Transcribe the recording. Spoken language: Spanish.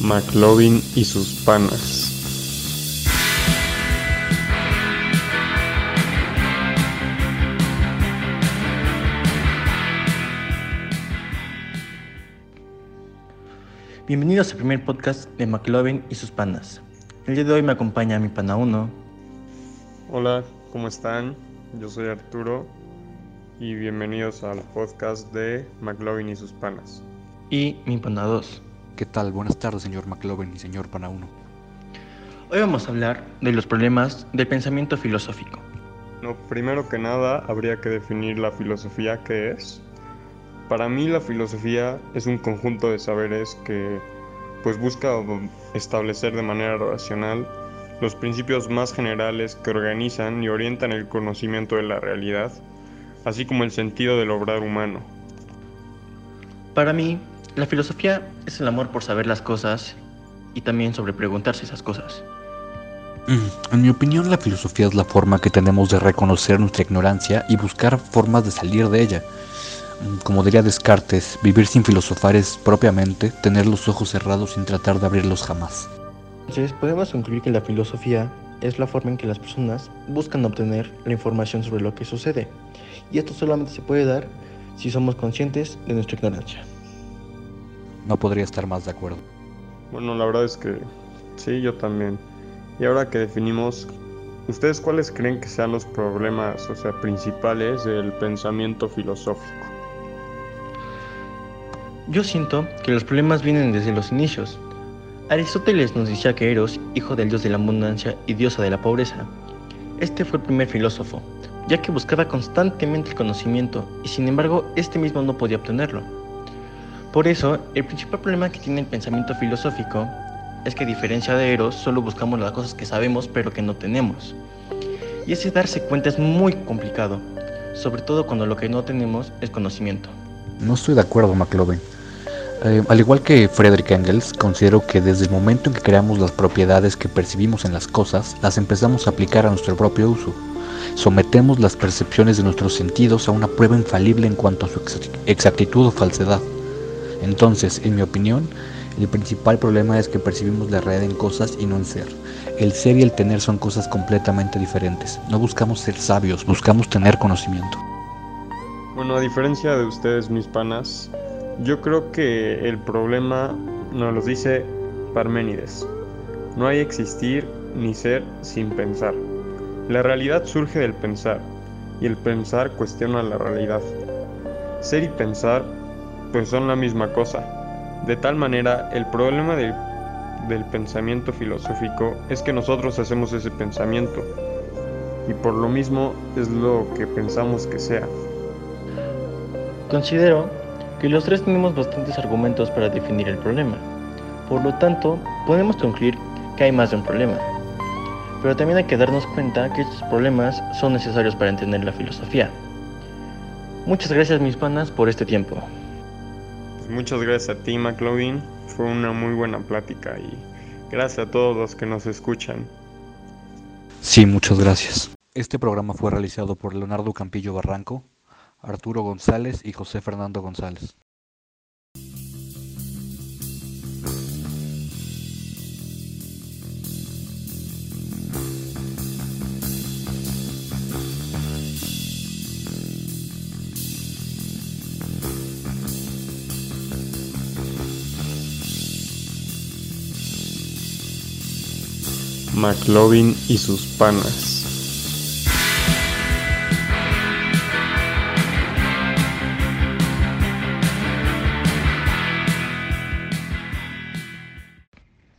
McLovin y sus panas. Bienvenidos al primer podcast de McLovin y sus panas. El día de hoy me acompaña mi pana 1. Hola, ¿cómo están? Yo soy Arturo y bienvenidos al podcast de McLovin y sus panas. Y mi pana 2. ¿Qué tal? Buenas tardes, señor McLovin y señor Pana 1. Hoy vamos a hablar de los problemas del pensamiento filosófico. No, primero que nada habría que definir la filosofía que es. Para mí la filosofía es un conjunto de saberes que pues busca establecer de manera racional los principios más generales que organizan y orientan el conocimiento de la realidad, así como el sentido del obrar humano. Para mí, la filosofía es el amor por saber las cosas y también sobre preguntarse esas cosas. Mm, En mi opinión, la filosofía es la forma que tenemos de reconocer nuestra ignorancia y buscar formas de salir de ella. Mm, Como diría Descartes, vivir sin filosofar es propiamente tener los ojos cerrados sin tratar de abrirlos jamás. Entonces podemos concluir que la filosofía es la forma en que las personas buscan obtener la información sobre lo que sucede. Y esto solamente se puede dar si somos conscientes de nuestra ignorancia. No podría estar más de acuerdo. Bueno, la verdad es que sí, yo también. Y ahora que definimos, ¿ustedes cuáles creen que sean los problemas, o sea, principales del pensamiento filosófico? Yo siento que los problemas vienen desde los inicios. Aristóteles nos decía que Eros, hijo del dios de la abundancia y diosa de la pobreza, este fue el primer filósofo, ya que buscaba constantemente el conocimiento y sin embargo este mismo no podía obtenerlo. Por eso, el principal problema que tiene el pensamiento filosófico es que a diferencia de Eros, solo buscamos las cosas que sabemos pero que no tenemos. Y ese darse cuenta es muy complicado, sobre todo cuando lo que no tenemos es conocimiento. No estoy de acuerdo, McLovin. Eh, al igual que Friedrich Engels, considero que desde el momento en que creamos las propiedades que percibimos en las cosas, las empezamos a aplicar a nuestro propio uso. Sometemos las percepciones de nuestros sentidos a una prueba infalible en cuanto a su exa- exactitud o falsedad. Entonces, en mi opinión, el principal problema es que percibimos la realidad en cosas y no en ser. El ser y el tener son cosas completamente diferentes. No buscamos ser sabios, buscamos tener conocimiento. Bueno, a diferencia de ustedes, mis panas, yo creo que el problema nos lo dice Parménides. No hay existir ni ser sin pensar. La realidad surge del pensar y el pensar cuestiona la realidad. Ser y pensar pues son la misma cosa. De tal manera, el problema del, pensamiento filosófico es que nosotros hacemos ese pensamiento y por lo mismo es lo que pensamos que sea. Considero que los tres tenemos bastantes argumentos para definir el problema. Por lo tanto, podemos concluir que hay más de un problema. Pero también hay que darnos cuenta que estos problemas son necesarios para entender la filosofía. Muchas gracias mis panas por este tiempo. Muchas gracias a ti, McLovin. Fue una muy buena plática y gracias a todos los que nos escuchan. Sí, muchas gracias. Este programa fue realizado por Leonardo Campillo Barranco, Arturo González y José Fernando González. McLovin y sus panas.